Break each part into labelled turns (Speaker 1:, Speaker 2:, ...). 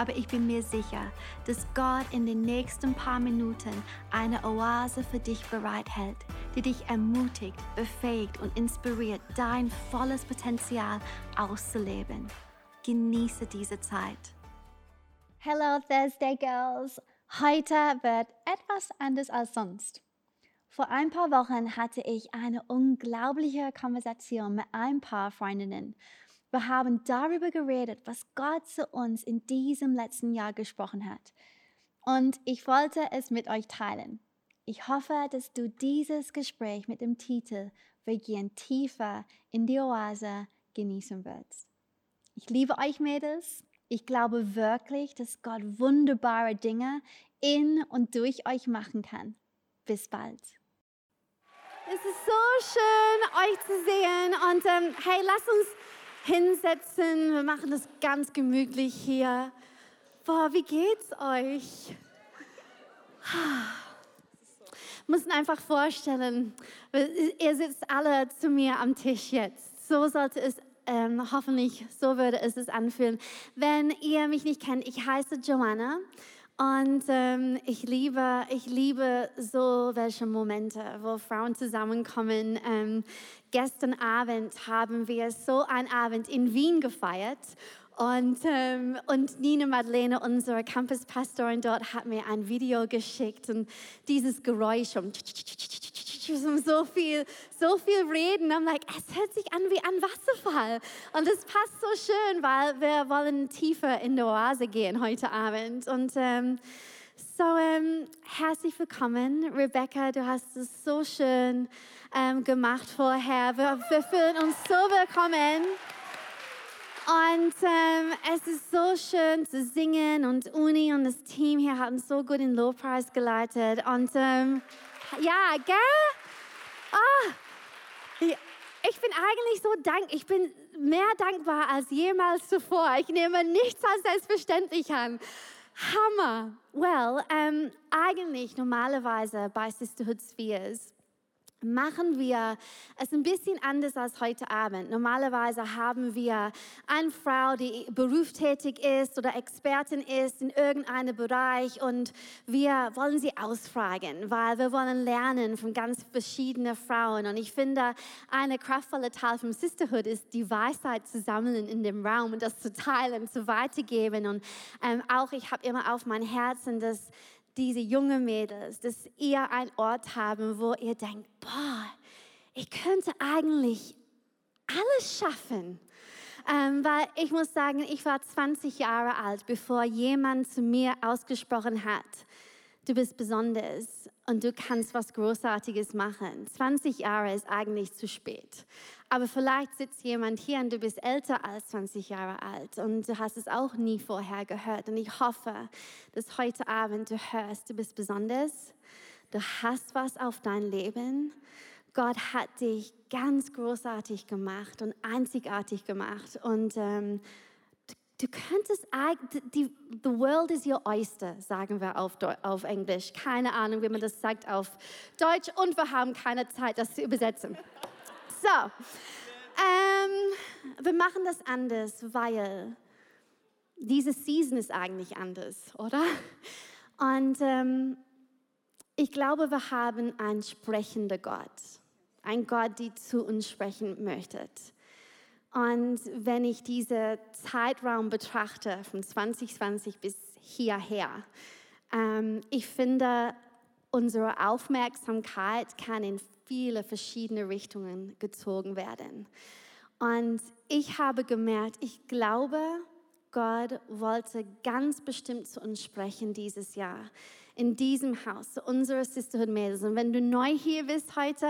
Speaker 1: aber ich bin mir sicher, dass Gott in den nächsten paar Minuten eine Oase für dich bereithält, die dich ermutigt, befähigt und inspiriert, dein volles Potenzial auszuleben. Genieße diese Zeit.
Speaker 2: Hello Thursday Girls! Heute wird etwas anders als sonst. Vor ein paar Wochen hatte ich eine unglaubliche Konversation mit ein paar Freundinnen. Wir haben darüber geredet, was Gott zu uns in diesem letzten Jahr gesprochen hat. Und ich wollte es mit euch teilen. Ich hoffe, dass du dieses Gespräch mit dem Titel Wir gehen tiefer in die Oase genießen wirst. Ich liebe euch Mädels. Ich glaube wirklich, dass Gott wunderbare Dinge in und durch euch machen kann. Bis bald.
Speaker 3: Es ist so schön, euch zu sehen. Und ähm, hey, lasst uns hinsetzen. Wir machen das ganz gemütlich hier. Boah, wie geht's euch? Müssen einfach vorstellen, ihr sitzt alle zu mir am Tisch jetzt. So sollte es ähm, hoffentlich, so würde es sich anfühlen. Wenn ihr mich nicht kennt, ich heiße Joanna und ähm, ich liebe, ich liebe so welche Momente, wo Frauen zusammenkommen. Ähm, gestern Abend haben wir so einen Abend in Wien gefeiert. Und, ähm, und Nina Madeleine, unsere Campuspastorin dort, hat mir ein Video geschickt und dieses Geräusch um so viel, so viel reden. I'm like, es hört sich an wie ein Wasserfall. Und es passt so schön, weil wir wollen tiefer in die Oase gehen heute Abend. Und ähm, so, ähm, herzlich willkommen, Rebecca. Du hast es so schön ähm, gemacht vorher. Wir, wir fühlen uns so willkommen. Und ähm, es ist so schön zu singen und Uni und das Team hier haben so gut den Lobpreis geleitet. Und ähm, ja, gell? Ah, ich bin eigentlich so dankbar. Ich bin mehr dankbar als jemals zuvor. Ich nehme nichts als selbstverständlich an. Hammer. Well, ähm, eigentlich normalerweise bei Sisterhood Spheres machen wir es ein bisschen anders als heute Abend. Normalerweise haben wir eine Frau, die berufstätig ist oder Expertin ist in irgendeinem Bereich und wir wollen sie ausfragen, weil wir wollen lernen von ganz verschiedenen Frauen. Und ich finde, eine kraftvolle Teil vom Sisterhood ist, die Weisheit zu sammeln in dem Raum und das zu teilen, zu weitergeben. Und ähm, auch ich habe immer auf mein Herzen, dass diese jungen Mädels, dass ihr einen Ort haben, wo ihr denkt, boah, ich könnte eigentlich alles schaffen. Ähm, weil ich muss sagen, ich war 20 Jahre alt, bevor jemand zu mir ausgesprochen hat, du bist besonders und du kannst was Großartiges machen. 20 Jahre ist eigentlich zu spät. Aber vielleicht sitzt jemand hier und du bist älter als 20 Jahre alt und du hast es auch nie vorher gehört. Und ich hoffe, dass heute Abend du hörst, du bist besonders, du hast was auf dein Leben. Gott hat dich ganz großartig gemacht und einzigartig gemacht. Und ähm, du könntest, die, the world is your oyster, sagen wir auf, auf Englisch. Keine Ahnung, wie man das sagt auf Deutsch. Und wir haben keine Zeit, das zu übersetzen. So, ähm, wir machen das anders, weil diese Season ist eigentlich anders, oder? Und ähm, ich glaube, wir haben einen sprechenden Gott, ein Gott, der zu uns sprechen möchte. Und wenn ich diesen Zeitraum betrachte, von 2020 bis hierher, ähm, ich finde, unsere Aufmerksamkeit kann in viele verschiedene Richtungen gezogen werden. Und ich habe gemerkt, ich glaube, Gott wollte ganz bestimmt zu uns sprechen dieses Jahr, in diesem Haus, zu unserer Sisterhood Mädels. Und wenn du neu hier bist heute,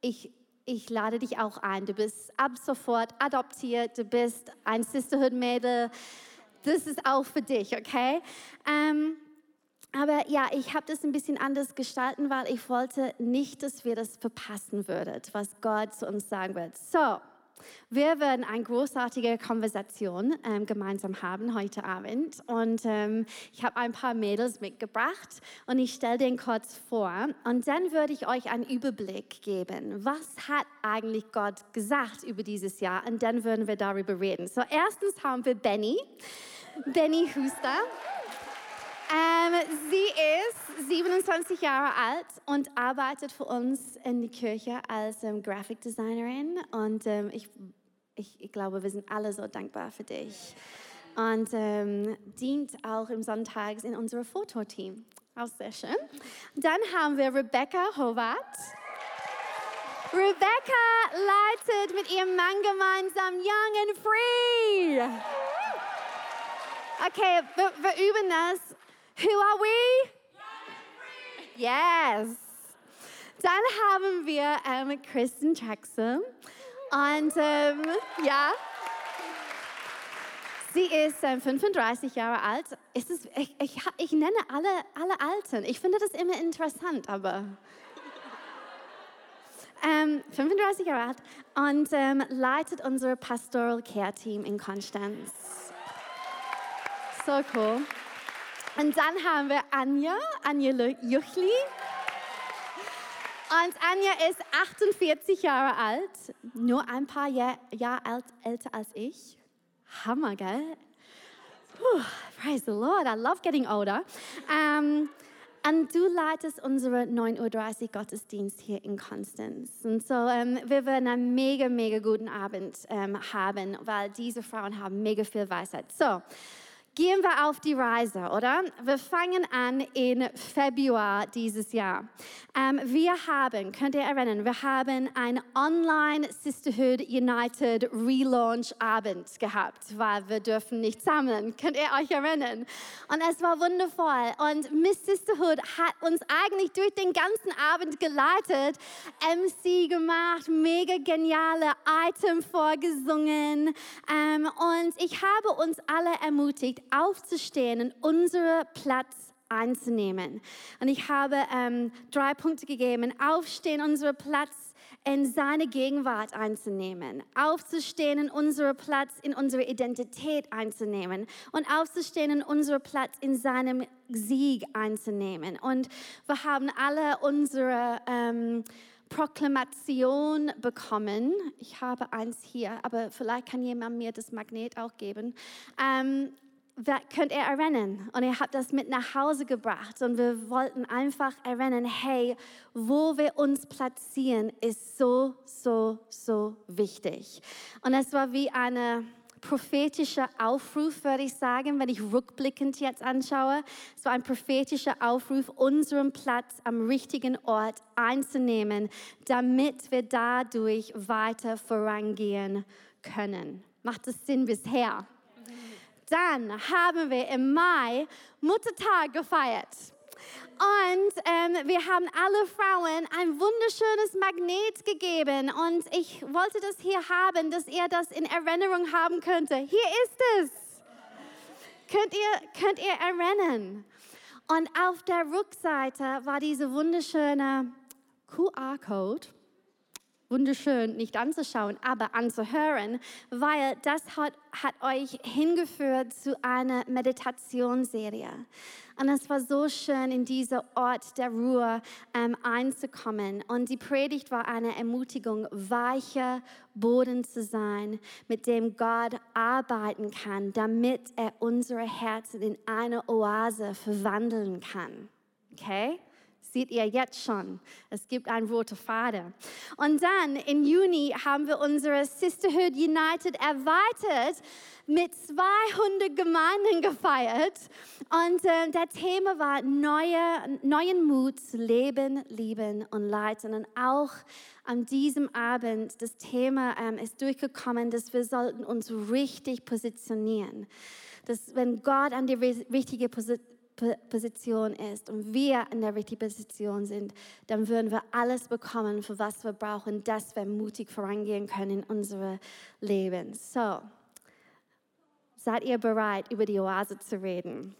Speaker 3: ich, ich lade dich auch ein. Du bist ab sofort adoptiert, du bist ein Sisterhood Mädel. Das ist auch für dich, okay? Ähm, aber ja, ich habe das ein bisschen anders gestalten, weil ich wollte nicht, dass wir das verpassen würden, was Gott zu uns sagen wird. So, Wir werden eine großartige Konversation ähm, gemeinsam haben heute Abend. Und ähm, ich habe ein paar Mädels mitgebracht und ich stelle den kurz vor. Und dann würde ich euch einen Überblick geben. Was hat eigentlich Gott gesagt über dieses Jahr? Und dann würden wir darüber reden. So, erstens haben wir Benny, Benny Huster. Ähm, sie ist 27 Jahre alt und arbeitet für uns in die Kirche als ähm, Graphic Designerin. Und ähm, ich ich, ich glaube, wir sind alle so dankbar für dich. Und ähm, dient auch im Sonntags in unserem Fototeam. Auch sehr schön. Dann haben wir Rebecca Howard. Rebecca leitet mit ihrem Mann gemeinsam Young and Free. Okay, wir, wir üben das. Who are we? Yes. Dann haben wir ähm, Kristen Jackson. Und ähm, ja, sie ist ähm, 35 Jahre alt. Ist ich, ich, ich nenne alle, alle Alten. Ich finde das immer interessant, aber. Ähm, 35 Jahre alt und ähm, leitet unser Pastoral Care Team in Konstanz. So cool. Und dann haben wir Anja, Anja Juchli. Und Anja ist 48 Jahre alt, nur ein paar Jahre Jahr alt, älter als ich. Hammer, gell? Puh, praise the Lord, I love getting older. Um, und du leitest unseren 9.30 Uhr Gottesdienst hier in Konstanz. Und so, ähm, wir werden einen mega, mega guten Abend ähm, haben, weil diese Frauen haben mega viel Weisheit. So, Gehen wir auf die Reise, oder? Wir fangen an in Februar dieses Jahr. Ähm, wir haben, könnt ihr erinnern, wir haben ein Online Sisterhood United Relaunch Abend gehabt, weil wir dürfen nicht sammeln. Könnt ihr euch erinnern? Und es war wundervoll. Und Miss Sisterhood hat uns eigentlich durch den ganzen Abend geleitet, MC gemacht, mega geniale Item vorgesungen. Ähm, und ich habe uns alle ermutigt, aufzustehen und unseren Platz einzunehmen. Und ich habe ähm, drei Punkte gegeben. Aufstehen, unseren Platz in seine Gegenwart einzunehmen, aufzustehen in unseren Platz in unsere Identität einzunehmen und aufzustehen in unseren Platz in seinem Sieg einzunehmen. Und wir haben alle unsere ähm, Proklamation bekommen. Ich habe eins hier, aber vielleicht kann jemand mir das Magnet auch geben. Ähm, könnt ihr erinnern. Und ihr habt das mit nach Hause gebracht. Und wir wollten einfach erinnern, hey, wo wir uns platzieren, ist so, so, so wichtig. Und es war wie eine prophetischer Aufruf, würde ich sagen, wenn ich rückblickend jetzt anschaue. Es war ein prophetischer Aufruf, unseren Platz am richtigen Ort einzunehmen, damit wir dadurch weiter vorangehen können. Macht das Sinn bisher? Dann haben wir im Mai Muttertag gefeiert. Und ähm, wir haben alle Frauen ein wunderschönes Magnet gegeben. Und ich wollte das hier haben, dass ihr das in Erinnerung haben könnte. Hier ist es. Könnt ihr, könnt ihr erinnern? Und auf der Rückseite war diese wunderschöne QR-Code wunderschön nicht anzuschauen, aber anzuhören, weil das hat, hat euch hingeführt zu einer Meditationsserie. Und es war so schön, in diesen Ort der Ruhe ähm, einzukommen. Und die Predigt war eine Ermutigung, weicher Boden zu sein, mit dem Gott arbeiten kann, damit er unsere Herzen in eine Oase verwandeln kann. Okay? Seht ihr jetzt schon. Es gibt einen roten Faden. Und dann im Juni haben wir unsere Sisterhood United erweitert mit 200 Gemeinden gefeiert. Und äh, der Thema war neue, neuen Mut leben, lieben und leiten. Und auch an diesem Abend, das Thema ähm, ist durchgekommen, dass wir sollten uns richtig positionieren. Dass wenn Gott an die richtige Position Position ist und wir in der richtigen Position sind, dann würden wir alles bekommen, für was wir brauchen, dass wir mutig vorangehen können in unserem Leben. So, seid ihr bereit, über die Oase zu reden?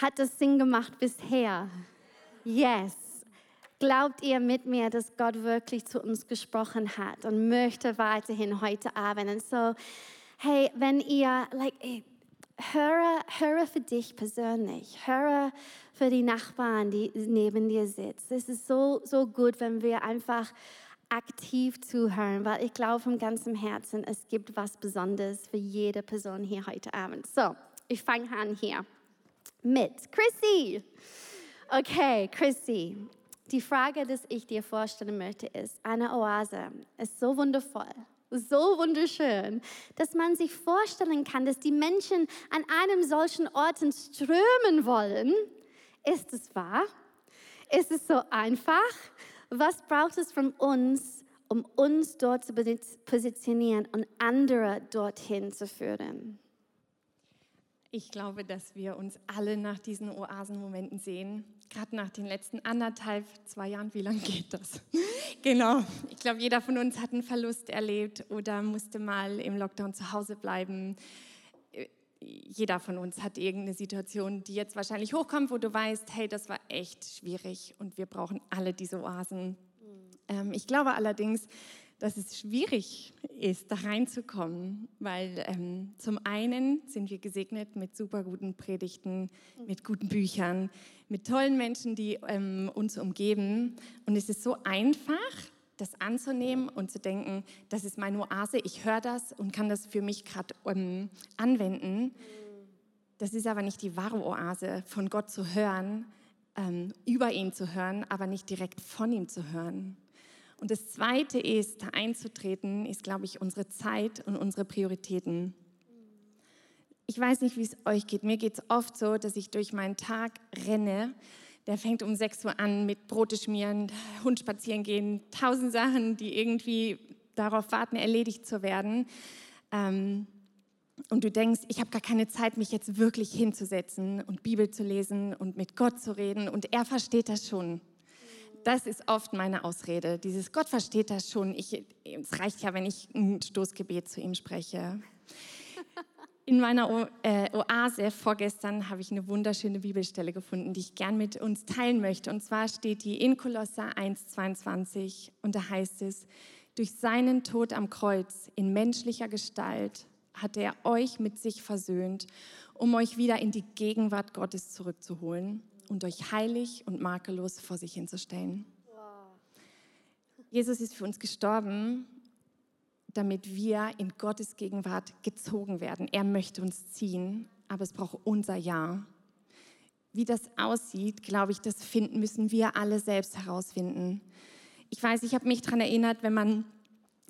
Speaker 3: Hat das Sinn gemacht bisher? Yes. Glaubt ihr mit mir, dass Gott wirklich zu uns gesprochen hat und möchte weiterhin heute Abend? Und so, hey, wenn ihr, like, höre, höre für dich persönlich, höre für die Nachbarn, die neben dir sitzen. Es ist so, so gut, wenn wir einfach aktiv zuhören, weil ich glaube von ganzem Herzen, es gibt was Besonderes für jede Person hier heute Abend. So, ich fange an hier mit Chrissy. Okay, Chrissy. Die Frage, die ich dir vorstellen möchte, ist, eine Oase ist so wundervoll, so wunderschön, dass man sich vorstellen kann, dass die Menschen an einem solchen Ort strömen wollen. Ist es wahr? Ist es so einfach? Was braucht es von uns, um uns dort zu positionieren und andere dorthin zu führen?
Speaker 4: Ich glaube, dass wir uns alle nach diesen Oasenmomenten sehen. Gerade nach den letzten anderthalb, zwei Jahren. Wie lange geht das? genau. Ich glaube, jeder von uns hat einen Verlust erlebt oder musste mal im Lockdown zu Hause bleiben. Jeder von uns hat irgendeine Situation, die jetzt wahrscheinlich hochkommt, wo du weißt, hey, das war echt schwierig und wir brauchen alle diese Oasen. Mhm. ich glaube allerdings, dass es schwierig ist, da reinzukommen, weil ähm, zum einen sind wir gesegnet mit super guten Predigten, mit guten Büchern, mit tollen Menschen, die ähm, uns umgeben. Und es ist so einfach, das anzunehmen und zu denken, das ist meine Oase, ich höre das und kann das für mich gerade ähm, anwenden. Das ist aber nicht die wahre Oase, von Gott zu hören, ähm, über ihn zu hören, aber nicht direkt von ihm zu hören. Und das Zweite ist, da einzutreten, ist, glaube ich, unsere Zeit und unsere Prioritäten. Ich weiß nicht, wie es euch geht. Mir geht es oft so, dass ich durch meinen Tag renne. Der fängt um 6 Uhr an mit Brote schmieren, Hund spazieren gehen, tausend Sachen, die irgendwie darauf warten, erledigt zu werden. Ähm, und du denkst, ich habe gar keine Zeit, mich jetzt wirklich hinzusetzen und Bibel zu lesen und mit Gott zu reden. Und er versteht das schon das ist oft meine Ausrede. Dieses Gott versteht das schon. Ich, es reicht ja, wenn ich ein Stoßgebet zu ihm spreche. In meiner äh, Oase vorgestern habe ich eine wunderschöne Bibelstelle gefunden, die ich gern mit uns teilen möchte. Und zwar steht die in Kolosser 1,22 und da heißt es, durch seinen Tod am Kreuz in menschlicher Gestalt hat er euch mit sich versöhnt, um euch wieder in die Gegenwart Gottes zurückzuholen und euch heilig und makellos vor sich hinzustellen. Jesus ist für uns gestorben, damit wir in Gottes Gegenwart gezogen werden. Er möchte uns ziehen, aber es braucht unser Ja. Wie das aussieht, glaube ich, das finden müssen wir alle selbst herausfinden. Ich weiß, ich habe mich daran erinnert, wenn man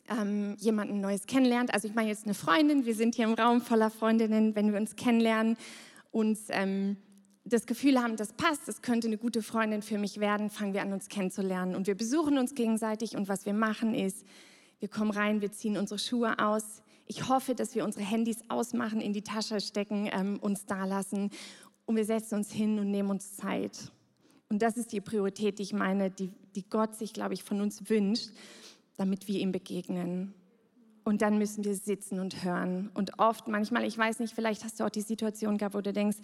Speaker 4: ähm, jemanden Neues kennenlernt. Also ich meine jetzt eine Freundin, wir sind hier im Raum voller Freundinnen, wenn wir uns kennenlernen, uns ähm, das Gefühl haben, das passt, das könnte eine gute Freundin für mich werden, fangen wir an, uns kennenzulernen. Und wir besuchen uns gegenseitig und was wir machen ist, wir kommen rein, wir ziehen unsere Schuhe aus. Ich hoffe, dass wir unsere Handys ausmachen, in die Tasche stecken, ähm, uns da lassen und wir setzen uns hin und nehmen uns Zeit. Und das ist die Priorität, die ich meine, die, die Gott sich, glaube ich, von uns wünscht, damit wir ihm begegnen. Und dann müssen wir sitzen und hören. Und oft, manchmal, ich weiß nicht, vielleicht hast du auch die Situation gehabt, wo du denkst,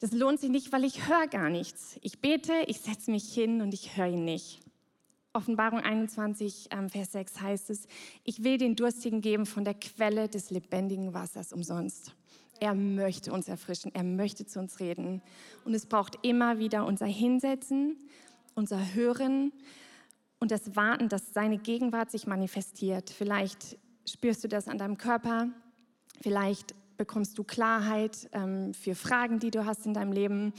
Speaker 4: das lohnt sich nicht, weil ich höre gar nichts. Ich bete, ich setze mich hin und ich höre ihn nicht. Offenbarung 21, ähm, Vers 6 heißt es, ich will den Durstigen geben von der Quelle des lebendigen Wassers umsonst. Er möchte uns erfrischen, er möchte zu uns reden. Und es braucht immer wieder unser Hinsetzen, unser Hören und das Warten, dass seine Gegenwart sich manifestiert. Vielleicht spürst du das an deinem Körper, vielleicht bekommst du Klarheit ähm, für Fragen, die du hast in deinem Leben.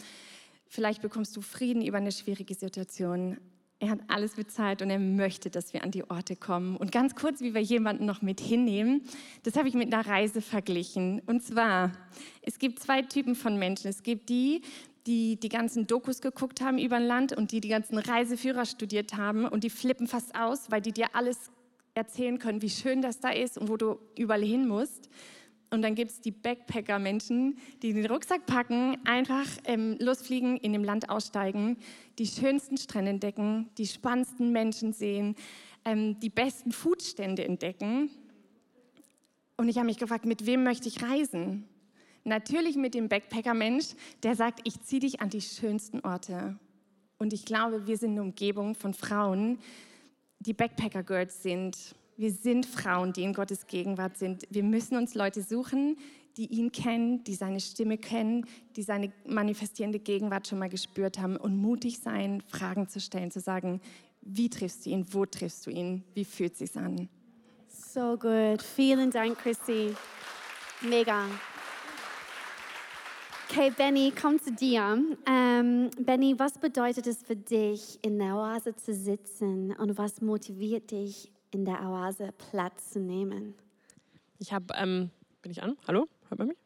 Speaker 4: Vielleicht bekommst du Frieden über eine schwierige Situation. Er hat alles bezahlt und er möchte, dass wir an die Orte kommen. Und ganz kurz, wie wir jemanden noch mit hinnehmen, das habe ich mit einer Reise verglichen. Und zwar, es gibt zwei Typen von Menschen. Es gibt die, die die ganzen Dokus geguckt haben über ein Land und die die ganzen Reiseführer studiert haben und die flippen fast aus, weil die dir alles erzählen können, wie schön das da ist und wo du überall hin musst. Und dann gibt es die Backpacker-Menschen, die den Rucksack packen, einfach ähm, losfliegen, in dem Land aussteigen, die schönsten Strände entdecken, die spannendsten Menschen sehen, ähm, die besten Foodstände entdecken. Und ich habe mich gefragt, mit wem möchte ich reisen? Natürlich mit dem Backpacker-Mensch, der sagt, ich ziehe dich an die schönsten Orte. Und ich glaube, wir sind eine Umgebung von Frauen, die Backpacker-Girls sind. Wir sind Frauen, die in Gottes Gegenwart sind. Wir müssen uns Leute suchen, die ihn kennen, die seine Stimme kennen, die seine manifestierende Gegenwart schon mal gespürt haben und mutig sein, Fragen zu stellen, zu sagen, wie triffst du ihn, wo triffst du ihn, wie fühlt es sich an?
Speaker 3: So gut. Vielen Dank, Chrissy. Mega. Okay, Benny, komm zu dir. Ähm, Benny, was bedeutet es für dich, in der Oase zu sitzen und was motiviert dich, in der Oase Platz zu nehmen?
Speaker 5: Ich habe, ähm, bin ich an? Hallo? Hört man mich?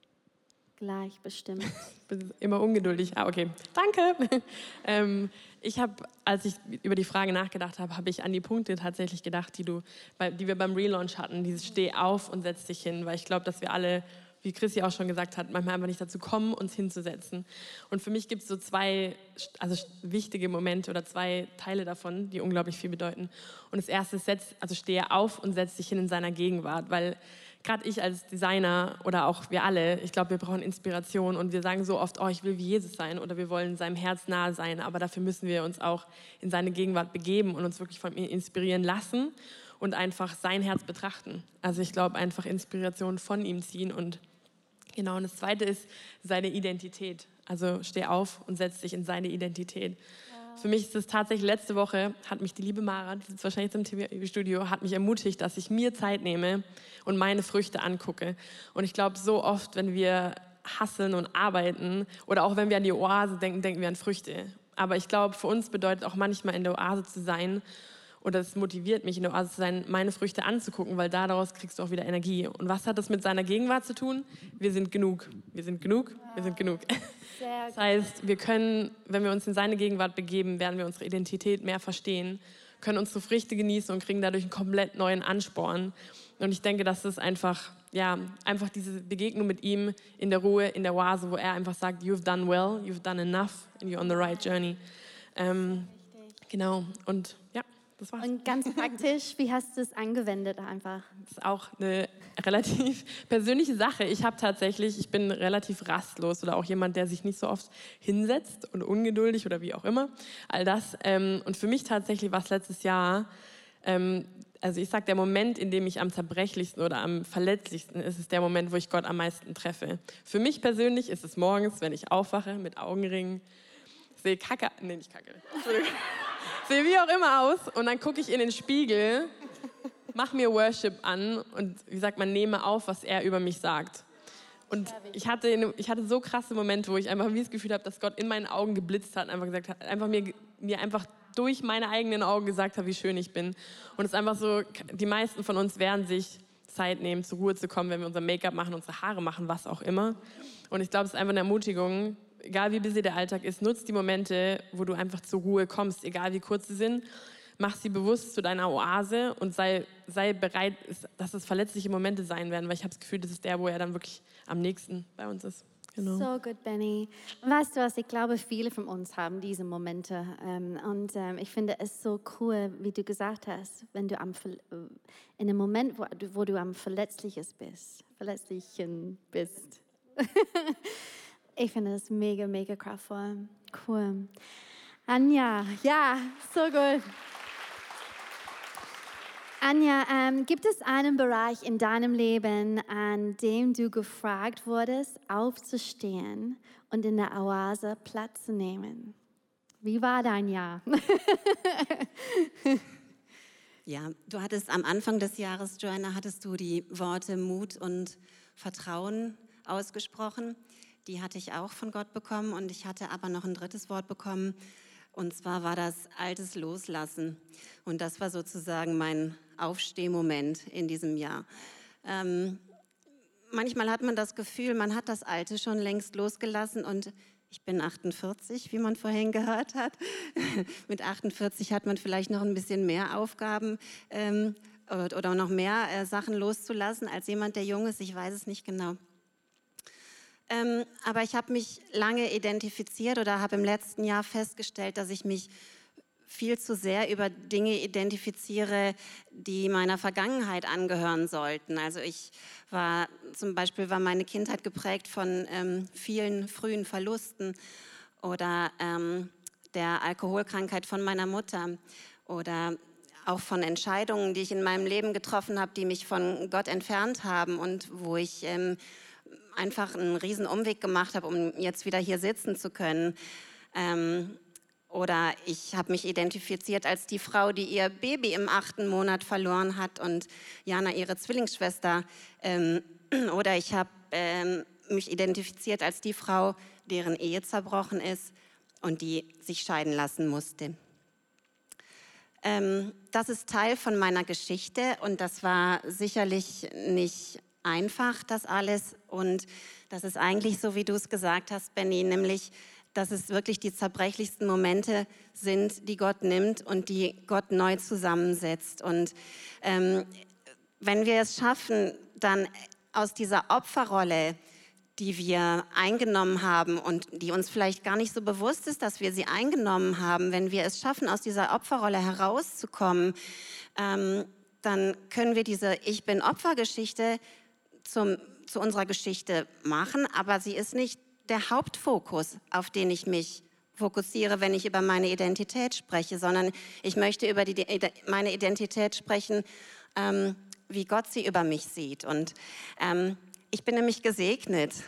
Speaker 3: Gleich bestimmt.
Speaker 5: Ich bin immer ungeduldig. Ah, okay. Danke. ähm, ich habe, als ich über die Frage nachgedacht habe, habe ich an die Punkte tatsächlich gedacht, die, du, die wir beim Relaunch hatten. Dieses Steh auf und setz dich hin. Weil ich glaube, dass wir alle wie Chrissy auch schon gesagt hat, manchmal einfach nicht dazu kommen, uns hinzusetzen. Und für mich gibt es so zwei also wichtige Momente oder zwei Teile davon, die unglaublich viel bedeuten. Und das erste ist, setz, also stehe auf und setz dich hin in seiner Gegenwart, weil gerade ich als Designer oder auch wir alle, ich glaube, wir brauchen Inspiration und wir sagen so oft, oh, ich will wie Jesus sein oder wir wollen seinem Herz nahe sein, aber dafür müssen wir uns auch in seine Gegenwart begeben und uns wirklich von ihm inspirieren lassen und einfach sein Herz betrachten. Also ich glaube, einfach Inspiration von ihm ziehen und Genau, und das Zweite ist seine Identität. Also steh auf und setz dich in seine Identität. Für mich ist es tatsächlich, letzte Woche hat mich die liebe Mara, die sitzt wahrscheinlich im TV-Studio, hat mich ermutigt, dass ich mir Zeit nehme und meine Früchte angucke. Und ich glaube, so oft, wenn wir hasseln und arbeiten oder auch wenn wir an die Oase denken, denken wir an Früchte. Aber ich glaube, für uns bedeutet auch manchmal in der Oase zu sein oder es motiviert mich, in der Oase zu sein, meine Früchte anzugucken, weil daraus kriegst du auch wieder Energie. Und was hat das mit seiner Gegenwart zu tun? Wir sind genug. Wir sind genug. Wir sind genug. das heißt, wir können, wenn wir uns in seine Gegenwart begeben, werden wir unsere Identität mehr verstehen, können unsere Früchte genießen und kriegen dadurch einen komplett neuen Ansporn. Und ich denke, das ist einfach, ja, einfach diese Begegnung mit ihm in der Ruhe, in der Oase, wo er einfach sagt, you've done well, you've done enough and you're on the right journey. Ähm, genau. Und. Das war's.
Speaker 3: Und ganz praktisch, wie hast du es angewendet einfach?
Speaker 5: Das ist auch eine relativ persönliche Sache. Ich habe tatsächlich, ich bin relativ rastlos oder auch jemand, der sich nicht so oft hinsetzt und ungeduldig oder wie auch immer. All das. Ähm, und für mich tatsächlich war es letztes Jahr, ähm, also ich sage, der Moment, in dem ich am zerbrechlichsten oder am verletzlichsten ist, ist der Moment, wo ich Gott am meisten treffe. Für mich persönlich ist es morgens, wenn ich aufwache mit Augenringen, sehe Kacke, nee, nicht Kacke, Entschuldigung sehe wie auch immer aus und dann gucke ich in den Spiegel, mache mir Worship an und wie sagt man, nehme auf, was er über mich sagt. Und ich hatte, ich hatte so krasse Momente, wo ich einfach wie das Gefühl habe, dass Gott in meinen Augen geblitzt hat, einfach gesagt hat, einfach mir, mir einfach durch meine eigenen Augen gesagt hat, wie schön ich bin. Und es ist einfach so, die meisten von uns werden sich Zeit nehmen, zur Ruhe zu kommen, wenn wir unser Make-up machen, unsere Haare machen, was auch immer. Und ich glaube, es ist einfach eine Ermutigung, egal wie busy der Alltag ist, nutz die Momente, wo du einfach zur Ruhe kommst, egal wie kurz sie sind. Mach sie bewusst zu deiner Oase und sei, sei bereit, dass es verletzliche Momente sein werden, weil ich habe das Gefühl, das ist der, wo er dann wirklich am nächsten bei uns ist.
Speaker 3: Genau. So gut, Benny. Weißt du was, ich glaube, viele von uns haben diese Momente. Ähm, und ähm, ich finde es so cool, wie du gesagt hast, wenn du am, in einem Moment, wo, wo du am verletzliches bist, verletzlichen bist. Ich finde das mega, mega kraftvoll. Cool. Anja, ja, so gut. Anja, ähm, gibt es einen Bereich in deinem Leben, an dem du gefragt wurdest, aufzustehen und in der Oase Platz zu nehmen? Wie war dein Jahr?
Speaker 6: ja, du hattest am Anfang des Jahres, Joanna, hattest du die Worte Mut und Vertrauen ausgesprochen. Die hatte ich auch von Gott bekommen und ich hatte aber noch ein drittes Wort bekommen. Und zwar war das altes Loslassen. Und das war sozusagen mein Aufstehmoment in diesem Jahr. Ähm, manchmal hat man das Gefühl, man hat das Alte schon längst losgelassen und ich bin 48, wie man vorhin gehört hat. Mit 48 hat man vielleicht noch ein bisschen mehr Aufgaben ähm, oder noch mehr äh, Sachen loszulassen als jemand, der jung ist. Ich weiß es nicht genau. Ähm, aber ich habe mich lange identifiziert oder habe im letzten Jahr festgestellt, dass ich mich viel zu sehr über Dinge identifiziere, die meiner Vergangenheit angehören sollten. Also ich war zum Beispiel war meine Kindheit geprägt von ähm, vielen frühen Verlusten oder ähm, der Alkoholkrankheit von meiner Mutter oder auch von Entscheidungen, die ich in meinem Leben getroffen habe, die mich von Gott entfernt haben und wo ich ähm, einfach einen riesen Umweg gemacht habe, um jetzt wieder hier sitzen zu können. Ähm, oder ich habe mich identifiziert als die Frau, die ihr Baby im achten Monat verloren hat und Jana ihre Zwillingsschwester. Ähm, oder ich habe ähm, mich identifiziert als die Frau, deren Ehe zerbrochen ist und die sich scheiden lassen musste. Ähm, das ist Teil von meiner Geschichte und das war sicherlich nicht einfach, das alles. Und das ist eigentlich so, wie du es gesagt hast, Benny, nämlich, dass es wirklich die zerbrechlichsten Momente sind, die Gott nimmt und die Gott neu zusammensetzt. Und ähm, wenn wir es schaffen, dann aus dieser Opferrolle, die wir eingenommen haben und die uns vielleicht gar nicht so bewusst ist, dass wir sie eingenommen haben, wenn wir es schaffen, aus dieser Opferrolle herauszukommen, ähm, dann können wir diese Ich bin Opfergeschichte zum, zu unserer Geschichte machen, aber sie ist nicht der Hauptfokus, auf den ich mich fokussiere, wenn ich über meine Identität spreche, sondern ich möchte über die, meine Identität sprechen, ähm, wie Gott sie über mich sieht. Und ähm, ich bin nämlich gesegnet.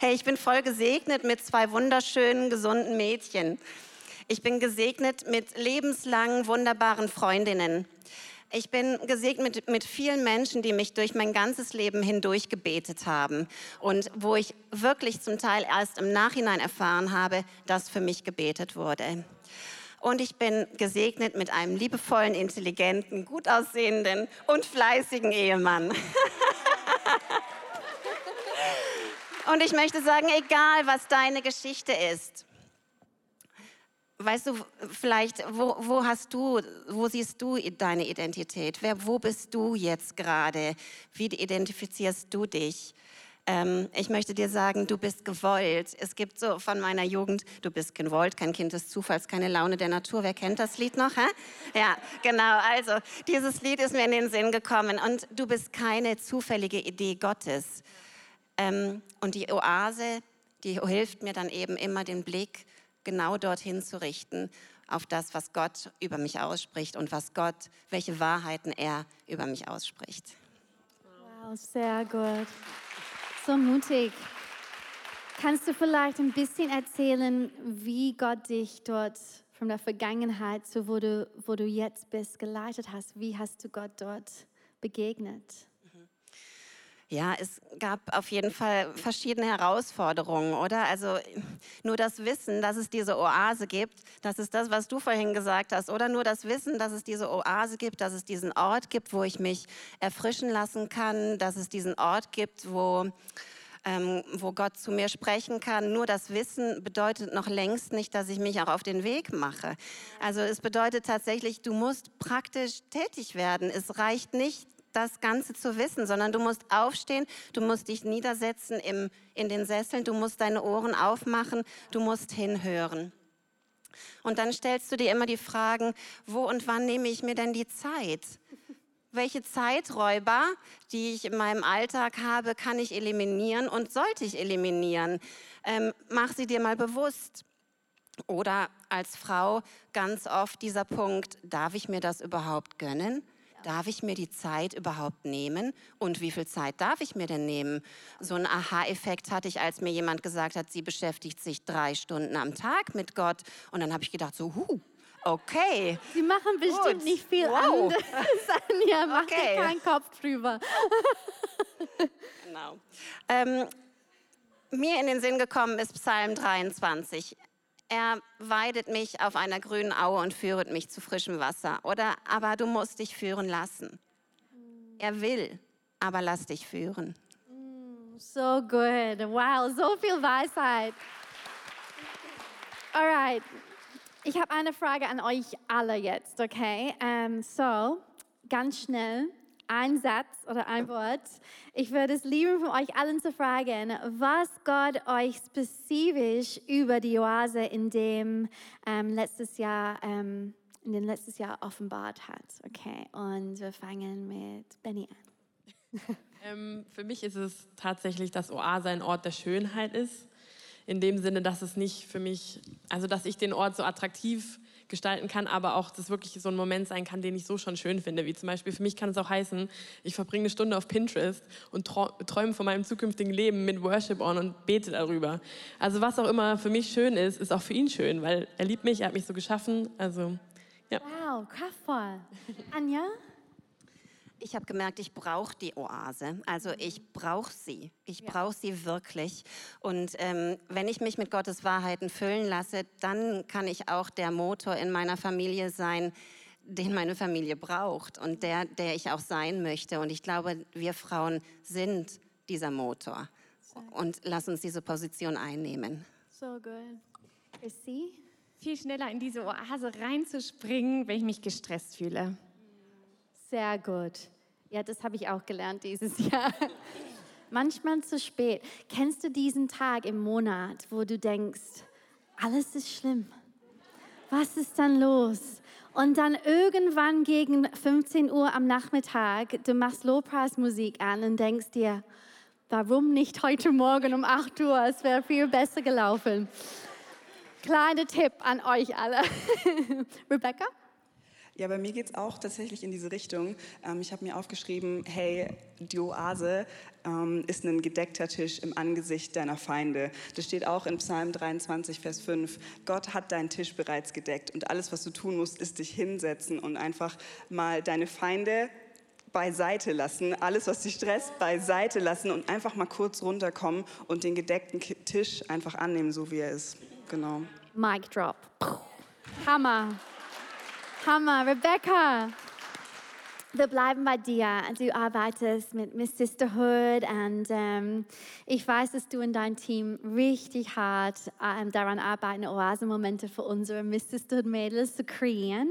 Speaker 6: Hey, ich bin voll gesegnet mit zwei wunderschönen, gesunden Mädchen. Ich bin gesegnet mit lebenslangen, wunderbaren Freundinnen. Ich bin gesegnet mit, mit vielen Menschen, die mich durch mein ganzes Leben hindurch gebetet haben und wo ich wirklich zum Teil erst im Nachhinein erfahren habe, dass für mich gebetet wurde. Und ich bin gesegnet mit einem liebevollen, intelligenten, gut aussehenden und fleißigen Ehemann. Und ich möchte sagen, egal was deine Geschichte ist, weißt du, vielleicht, wo, wo, hast du, wo siehst du deine Identität? Wer, wo bist du jetzt gerade? Wie identifizierst du dich? Ähm, ich möchte dir sagen, du bist gewollt. Es gibt so von meiner Jugend, du bist gewollt, kein Kind des Zufalls, keine Laune der Natur. Wer kennt das Lied noch? Hä? Ja, genau. Also, dieses Lied ist mir in den Sinn gekommen. Und du bist keine zufällige Idee Gottes. Ähm, und die Oase, die hilft mir dann eben immer den Blick genau dorthin zu richten, auf das, was Gott über mich ausspricht und was Gott, welche Wahrheiten er über mich ausspricht.
Speaker 3: Wow, sehr gut. So mutig. Kannst du vielleicht ein bisschen erzählen, wie Gott dich dort von der Vergangenheit zu wo du, wo du jetzt bist geleitet hast? Wie hast du Gott dort begegnet?
Speaker 6: Ja, es gab auf jeden Fall verschiedene Herausforderungen, oder? Also nur das Wissen, dass es diese Oase gibt, das ist das, was du vorhin gesagt hast, oder nur das Wissen, dass es diese Oase gibt, dass es diesen Ort gibt, wo ich mich erfrischen lassen kann, dass es diesen Ort gibt, wo ähm, wo Gott zu mir sprechen kann. Nur das Wissen bedeutet noch längst nicht, dass ich mich auch auf den Weg mache. Also es bedeutet tatsächlich, du musst praktisch tätig werden. Es reicht nicht, das Ganze zu wissen, sondern du musst aufstehen, du musst dich niedersetzen im, in den Sesseln, du musst deine Ohren aufmachen, du musst hinhören. Und dann stellst du dir immer die Fragen, wo und wann nehme ich mir denn die Zeit? Welche Zeiträuber, die ich in meinem Alltag habe, kann ich eliminieren und sollte ich eliminieren? Ähm, mach sie dir mal bewusst. Oder als Frau ganz oft dieser Punkt, darf ich mir das überhaupt gönnen? Darf ich mir die Zeit überhaupt nehmen und wie viel Zeit darf ich mir denn nehmen? So einen Aha-Effekt hatte ich, als mir jemand gesagt hat, sie beschäftigt sich drei Stunden am Tag mit Gott. Und dann habe ich gedacht, so, huh, okay.
Speaker 3: Sie machen bestimmt Gut. nicht viel wow. anderes. Anja, mach okay. dir keinen Kopf drüber.
Speaker 6: genau. Ähm, mir in den Sinn gekommen ist Psalm 23. Er weidet mich auf einer grünen Aue und führet mich zu frischem Wasser. Oder aber du musst dich führen lassen. Er will, aber lass dich führen.
Speaker 3: So good. Wow, so viel Weisheit. Alright. Ich habe eine Frage an euch alle jetzt, okay? Um, ähm, so, ganz schnell ein Satz oder ein Wort. Ich würde es lieben, von euch allen zu fragen, was Gott euch spezifisch über die Oase in dem ähm, letztes Jahr, ähm, in den letztes Jahr offenbart hat. Okay, und wir fangen mit Benny an.
Speaker 5: ähm, für mich ist es tatsächlich, dass Oase ein Ort der Schönheit ist. in dem Sinne, dass es nicht für mich, also dass ich den Ort so attraktiv gestalten kann, aber auch das wirklich so ein Moment sein kann, den ich so schon schön finde. Wie zum Beispiel für mich kann es auch heißen, ich verbringe eine Stunde auf Pinterest und träume von meinem zukünftigen Leben mit Worship on und bete darüber. Also was auch immer für mich schön ist, ist auch für ihn schön, weil er liebt mich, er hat mich so geschaffen. Also ja.
Speaker 3: Wow, kraftvoll. Anja?
Speaker 6: Ich habe gemerkt, ich brauche die Oase. Also ich brauche sie. Ich ja. brauche sie wirklich. Und ähm, wenn ich mich mit Gottes Wahrheiten füllen lasse, dann kann ich auch der Motor in meiner Familie sein, den meine Familie braucht und der, der ich auch sein möchte. Und ich glaube, wir Frauen sind dieser Motor. Und lass uns diese Position einnehmen.
Speaker 3: So good.
Speaker 4: Chrissy? Viel schneller in diese Oase reinzuspringen, wenn ich mich gestresst fühle.
Speaker 3: Sehr gut. Ja, das habe ich auch gelernt dieses Jahr. Manchmal zu spät. Kennst du diesen Tag im Monat, wo du denkst, alles ist schlimm? Was ist dann los? Und dann irgendwann gegen 15 Uhr am Nachmittag, du machst Lobpreismusik an und denkst dir, warum nicht heute Morgen um 8 Uhr? Es wäre viel besser gelaufen. Kleiner Tipp an euch alle. Rebecca?
Speaker 7: Ja, bei mir geht es auch tatsächlich in diese Richtung. Ähm, ich habe mir aufgeschrieben, hey, die Oase ähm, ist ein gedeckter Tisch im Angesicht deiner Feinde. Das steht auch in Psalm 23, Vers 5. Gott hat deinen Tisch bereits gedeckt und alles, was du tun musst, ist dich hinsetzen und einfach mal deine Feinde beiseite lassen, alles, was dich stresst, beiseite lassen und einfach mal kurz runterkommen und den gedeckten Tisch einfach annehmen, so wie er ist. Genau.
Speaker 3: Mic drop. Hammer. Hammer, Rebecca. Wir bleiben bei dir. Du arbeitest mit Miss Sisterhood und ähm, ich weiß, dass du und dein Team richtig hart ähm, daran arbeiten, Oasenmomente für unsere Miss Sisterhood Mädels zu kreieren.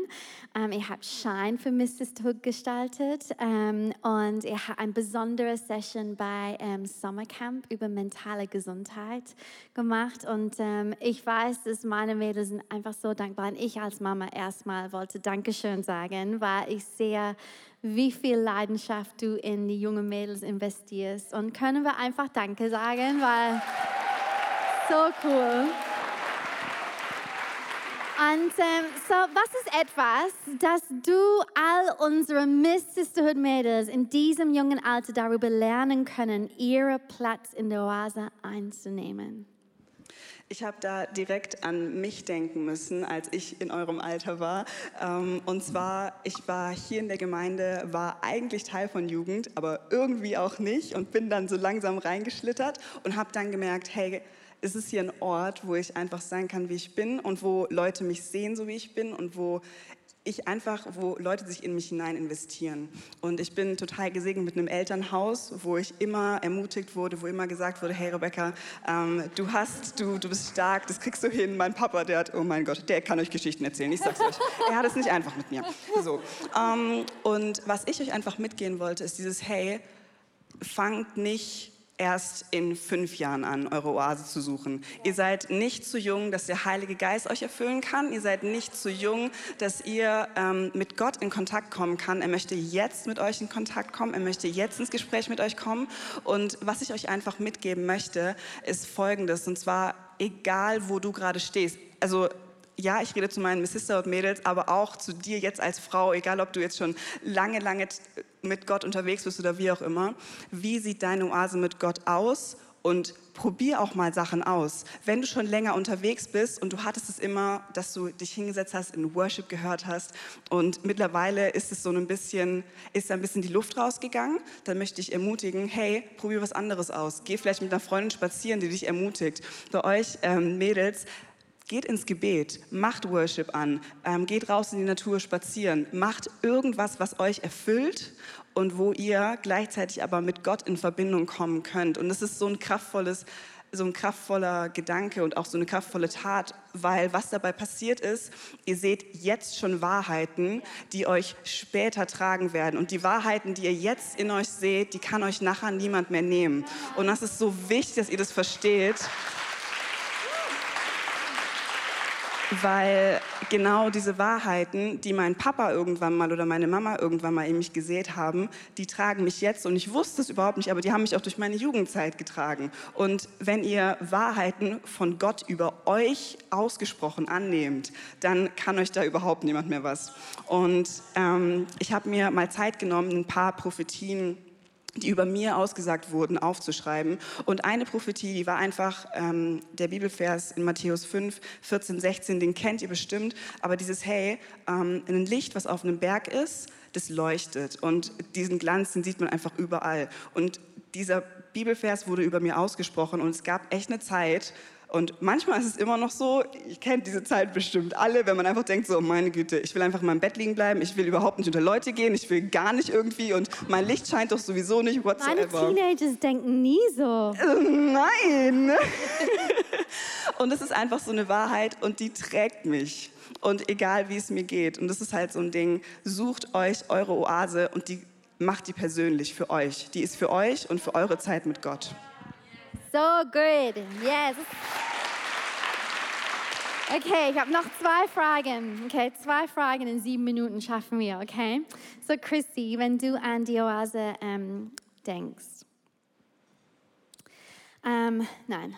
Speaker 3: Ähm, ihr habt Shine für Miss Sisterhood gestaltet ähm, und ihr habt eine besondere Session bei ähm, Sommercamp über mentale Gesundheit gemacht und ähm, ich weiß, dass meine Mädels sind einfach so dankbar und ich als Mama erstmal wollte Dankeschön sagen, weil ich sehr wie viel Leidenschaft du in die jungen Mädels investierst. Und können wir einfach Danke sagen, weil so cool. Und ähm, so, was ist etwas, dass du all unsere Miss Sisterhood Mädels in diesem jungen Alter darüber lernen können, ihren Platz in der Oase einzunehmen?
Speaker 7: Ich habe da direkt an mich denken müssen, als ich in eurem Alter war. Ähm, und zwar, ich war hier in der Gemeinde, war eigentlich Teil von Jugend, aber irgendwie auch nicht und bin dann so langsam reingeschlittert und habe dann gemerkt, hey, es ist hier ein Ort, wo ich einfach sein kann, wie ich bin und wo Leute mich sehen, so wie ich bin und wo ich einfach, wo Leute sich in mich hinein investieren. Und ich bin total gesegnet mit einem Elternhaus, wo ich immer ermutigt wurde, wo immer gesagt wurde, hey Rebecca, ähm, du hast, du, du bist stark, das kriegst du hin. Mein Papa, der hat, oh mein Gott, der kann euch Geschichten erzählen, ich sag's euch. Er hat es nicht einfach mit mir. So. Ähm, und was ich euch einfach mitgehen wollte, ist dieses, hey, fangt nicht erst in fünf Jahren an, eure Oase zu suchen. Ihr seid nicht zu jung, dass der Heilige Geist euch erfüllen kann. Ihr seid nicht zu jung, dass ihr ähm, mit Gott in Kontakt kommen kann. Er möchte jetzt mit euch in Kontakt kommen. Er möchte jetzt ins Gespräch mit euch kommen. Und was ich euch einfach mitgeben möchte, ist Folgendes. Und zwar, egal wo du gerade stehst. Also ja, ich rede zu meinen Sister und Mädels, aber auch zu dir jetzt als Frau, egal ob du jetzt schon lange, lange mit Gott unterwegs bist oder wie auch immer. Wie sieht deine Oase mit Gott aus? Und probier auch mal Sachen aus. Wenn du schon länger unterwegs bist und du hattest es immer, dass du dich hingesetzt hast, in Worship gehört hast und mittlerweile ist es so ein bisschen, ist ein bisschen die Luft rausgegangen, dann möchte ich ermutigen, hey, probier was anderes aus. Geh vielleicht mit einer Freundin spazieren, die dich ermutigt. Bei euch ähm, Mädels, Geht ins Gebet, macht Worship an, ähm, geht raus in die Natur spazieren, macht irgendwas, was euch erfüllt und wo ihr gleichzeitig aber mit Gott in Verbindung kommen könnt. Und das ist so ein kraftvolles, so ein kraftvoller Gedanke und auch so eine kraftvolle Tat, weil was dabei passiert ist, ihr seht jetzt schon Wahrheiten, die euch später tragen werden. Und die Wahrheiten, die ihr jetzt in euch seht, die kann euch nachher niemand mehr nehmen. Und das ist so wichtig, dass ihr das versteht. Weil genau diese Wahrheiten, die mein Papa irgendwann mal oder meine Mama irgendwann mal in mich gesät haben, die tragen mich jetzt und ich wusste es überhaupt nicht, aber die haben mich auch durch meine Jugendzeit getragen. Und wenn ihr Wahrheiten von Gott über euch ausgesprochen annehmt, dann kann euch da überhaupt niemand mehr was. Und ähm, ich habe mir mal Zeit genommen, ein paar Prophetien die über mir ausgesagt wurden, aufzuschreiben. Und eine Prophetie, die war einfach ähm, der Bibelvers in Matthäus 5, 14, 16, den kennt ihr bestimmt. Aber dieses, hey, ähm, ein Licht, was auf einem Berg ist, das leuchtet. Und diesen Glanz, den sieht man einfach überall. Und dieser Bibelvers wurde über mir ausgesprochen und es gab echt eine Zeit, und manchmal ist es immer noch so, ich kenne diese Zeit bestimmt alle, wenn man einfach denkt, so meine Güte, ich will einfach in meinem Bett liegen bleiben, ich will überhaupt nicht unter Leute gehen, ich will gar nicht irgendwie und mein Licht scheint doch sowieso nicht, whatsoever.
Speaker 3: Meine Teenagers denken nie so.
Speaker 7: Nein! und es ist einfach so eine Wahrheit und die trägt mich. Und egal wie es mir geht. Und das ist halt so ein Ding, sucht euch eure Oase und die macht die persönlich für euch. Die ist für euch und für eure Zeit mit Gott.
Speaker 3: So good. Yes. Okay, ich habe noch zwei Fragen. Okay, zwei Fragen in sieben Minuten schaffen wir. Okay. So Chrissy, wenn du an die Oase ähm, denkst. Ähm, nein,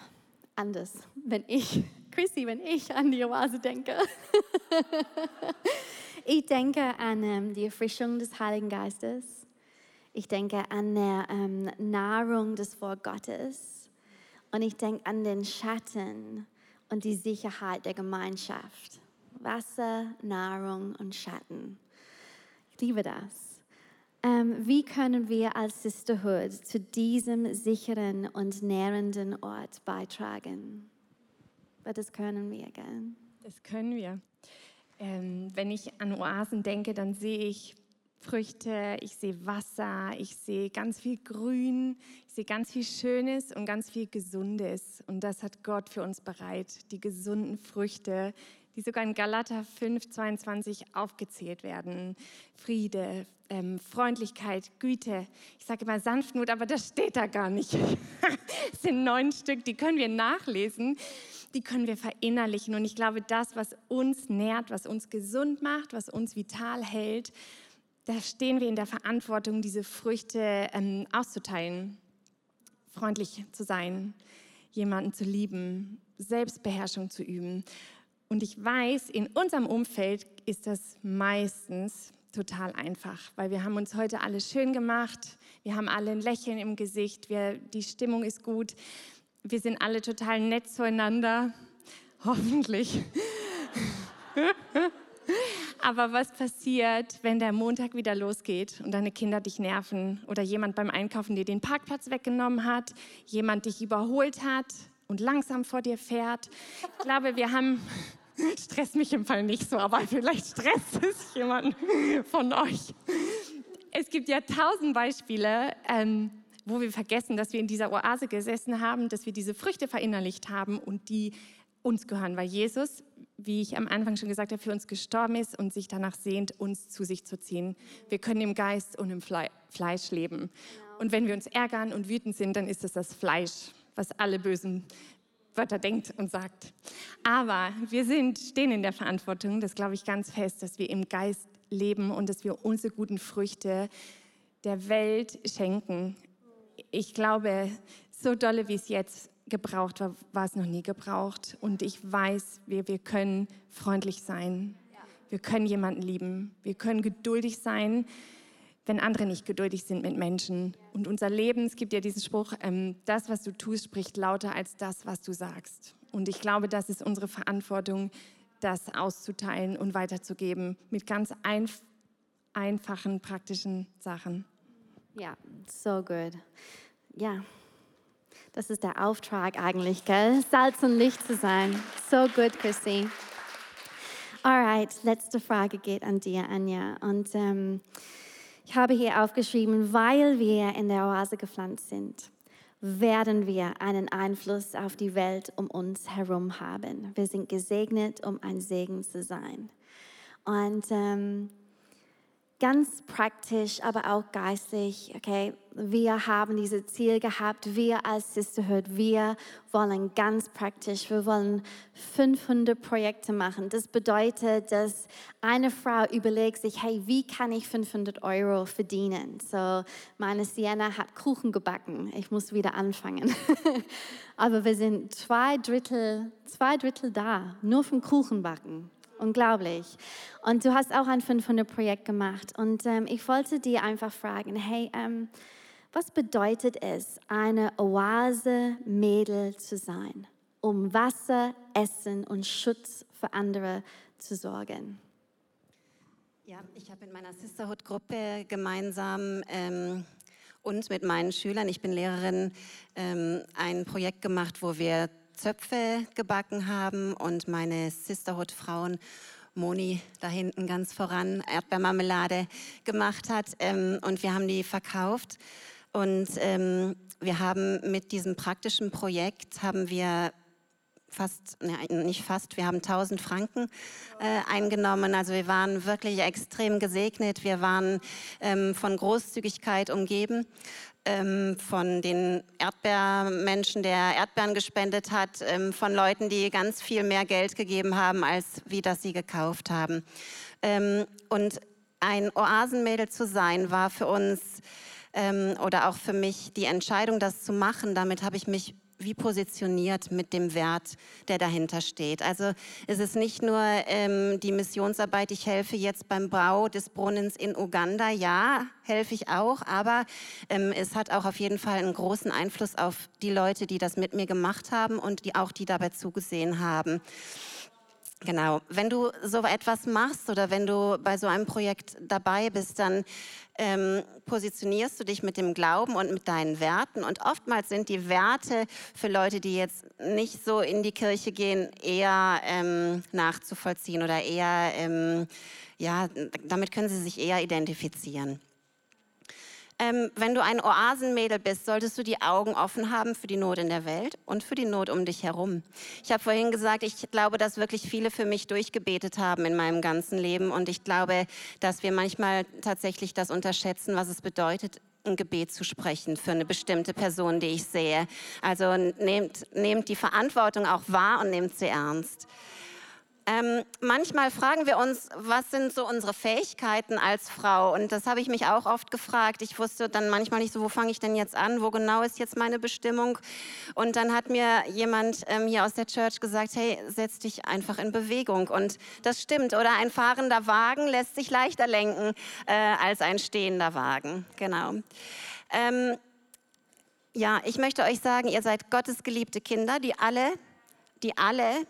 Speaker 3: anders. Wenn ich, Chrissy, wenn ich an die Oase denke. ich denke an ähm, die Erfrischung des Heiligen Geistes. Ich denke an der ähm, Nahrung des Wort Gottes. Und ich denke an den Schatten und die Sicherheit der Gemeinschaft. Wasser, Nahrung und Schatten. Ich liebe das. Ähm, wie können wir als Sisterhood zu diesem sicheren und nährenden Ort beitragen? Weil das können wir, gell?
Speaker 4: Das können wir. Ähm, wenn ich an Oasen denke, dann sehe ich Früchte, ich sehe Wasser, ich sehe ganz viel Grün, ich sehe ganz viel Schönes und ganz viel Gesundes. Und das hat Gott für uns bereit, die gesunden Früchte, die sogar in Galater 5, 22 aufgezählt werden. Friede, ähm, Freundlichkeit, Güte. Ich sage immer Sanftmut, aber das steht da gar nicht. Es sind neun Stück, die können wir nachlesen, die können wir verinnerlichen. Und ich glaube, das, was uns nährt, was uns gesund macht, was uns vital hält, da stehen wir in der Verantwortung, diese Früchte ähm, auszuteilen, freundlich zu sein, jemanden zu lieben, Selbstbeherrschung zu üben. Und ich weiß, in unserem Umfeld ist das meistens total einfach, weil wir haben uns heute alle schön gemacht, wir haben alle ein Lächeln im Gesicht, wir, die Stimmung ist gut, wir sind alle total nett zueinander, hoffentlich. Aber was passiert, wenn der Montag wieder losgeht und deine Kinder dich nerven oder jemand beim Einkaufen dir den Parkplatz weggenommen hat, jemand dich überholt hat und langsam vor dir fährt? Ich glaube, wir haben, stresst mich im Fall nicht so, aber vielleicht stresst es jemand von euch. Es gibt ja tausend Beispiele, ähm, wo wir vergessen, dass wir in dieser Oase gesessen haben, dass wir diese Früchte verinnerlicht haben und die uns gehören, weil Jesus wie ich am Anfang schon gesagt habe, für uns gestorben ist und sich danach sehnt, uns zu sich zu ziehen. Wir können im Geist und im Fleisch leben. Genau. Und wenn wir uns ärgern und wütend sind, dann ist es das Fleisch, was alle bösen Wörter denkt und sagt. Aber wir sind, stehen in der Verantwortung, das glaube ich ganz fest, dass wir im Geist leben und dass wir unsere guten Früchte der Welt schenken. Ich glaube, so dolle wie es jetzt gebraucht war, war es noch nie gebraucht. Und ich weiß, wir, wir können freundlich sein. Wir können jemanden lieben. Wir können geduldig sein, wenn andere nicht geduldig sind mit Menschen. Und unser Leben, es gibt ja diesen Spruch, ähm, das, was du tust, spricht lauter als das, was du sagst. Und ich glaube, das ist unsere Verantwortung, das auszuteilen und weiterzugeben mit ganz einf einfachen, praktischen Sachen.
Speaker 3: Ja, so gut. Ja. Das ist der Auftrag eigentlich, gell? Salz und Licht zu sein. So gut, Chrissy. Alright, letzte Frage geht an dir, Anja. Und ähm, ich habe hier aufgeschrieben, weil wir in der Oase gepflanzt sind, werden wir einen Einfluss auf die Welt um uns herum haben. Wir sind gesegnet, um ein Segen zu sein. Und ähm, ganz praktisch, aber auch geistlich. Okay, wir haben dieses Ziel gehabt. Wir als Sisterhood, wir wollen ganz praktisch. Wir wollen 500 Projekte machen. Das bedeutet, dass eine Frau überlegt sich, hey, wie kann ich 500 Euro verdienen? So, meine Sienna hat Kuchen gebacken. Ich muss wieder anfangen. aber wir sind zwei Drittel, zwei Drittel da, nur vom Kuchenbacken. Unglaublich. Und du hast auch ein 500-Projekt gemacht. Und ähm, ich wollte dir einfach fragen, hey, ähm, was bedeutet es, eine Oase-Mädel zu sein, um Wasser, Essen und Schutz für andere zu sorgen?
Speaker 6: Ja, ich habe in meiner Sisterhood-Gruppe gemeinsam ähm, und mit meinen Schülern, ich bin Lehrerin, ähm, ein Projekt gemacht, wo wir Zöpfe gebacken haben und meine Sisterhood-Frauen Moni da hinten ganz voran Erdbeermarmelade gemacht hat ähm, und wir haben die verkauft und ähm, wir haben mit diesem praktischen Projekt haben wir fast, ne, nicht fast, wir haben 1000 Franken äh, eingenommen. Also wir waren wirklich extrem gesegnet. Wir waren ähm, von Großzügigkeit umgeben ähm, von den Erdbeermenschen, der Erdbeeren gespendet hat, ähm, von Leuten, die ganz viel mehr Geld gegeben haben, als wie das sie gekauft haben. Ähm, und ein Oasenmädel zu sein, war für uns ähm, oder auch für mich die Entscheidung, das zu machen. Damit habe ich mich wie positioniert mit dem Wert, der dahinter steht. Also es ist nicht nur ähm, die Missionsarbeit, ich helfe jetzt beim Bau des Brunnens in Uganda, ja, helfe ich auch, aber ähm, es hat auch auf jeden Fall einen großen Einfluss auf die Leute, die das mit mir gemacht haben und die auch die dabei zugesehen haben. Genau, wenn du so etwas machst oder wenn du bei so einem Projekt dabei bist, dann ähm, positionierst du dich mit dem Glauben und mit deinen Werten. Und oftmals sind die Werte für Leute, die jetzt nicht so in die Kirche gehen, eher ähm, nachzuvollziehen oder eher, ähm, ja, damit können sie sich eher identifizieren. Ähm, wenn du ein Oasenmädel bist, solltest du die Augen offen haben für die Not in der Welt und für die Not um dich herum. Ich habe vorhin gesagt, ich glaube, dass wirklich viele für mich durchgebetet haben in meinem ganzen Leben. Und ich glaube, dass wir manchmal tatsächlich das unterschätzen, was es bedeutet, ein Gebet zu sprechen für eine bestimmte Person, die ich sehe. Also nehmt, nehmt die Verantwortung auch wahr und nehmt sie ernst. Ähm, manchmal fragen wir uns, was sind so unsere Fähigkeiten als Frau? Und das habe ich mich auch oft gefragt. Ich wusste dann manchmal nicht so, wo fange ich denn jetzt an? Wo genau ist jetzt meine Bestimmung? Und dann hat mir jemand ähm, hier aus der Church gesagt, hey, setz dich einfach in Bewegung. Und das stimmt. Oder ein fahrender Wagen lässt sich leichter lenken äh, als ein stehender Wagen. Genau. Ähm, ja, ich möchte euch sagen, ihr seid Gottes geliebte Kinder, die alle, die alle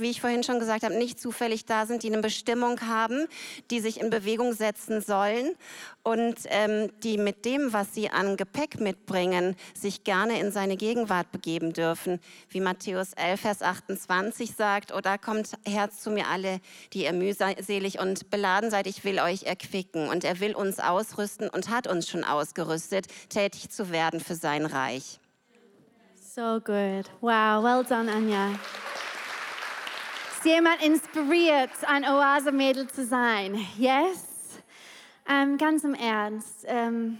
Speaker 6: wie ich vorhin schon gesagt habe, nicht zufällig da sind, die eine Bestimmung haben, die sich in Bewegung setzen sollen und ähm, die mit dem, was sie an Gepäck mitbringen, sich gerne in seine Gegenwart begeben dürfen. Wie Matthäus 11, Vers 28 sagt, oder kommt Herz zu mir alle, die ihr mühselig und beladen seid, ich will euch erquicken. Und er will uns ausrüsten und hat uns schon ausgerüstet, tätig zu werden für sein Reich.
Speaker 3: So good. Wow, well done, Anja jemand inspiriert, ein Oase-Mädel zu sein? Yes? Ähm, ganz im Ernst. Ähm,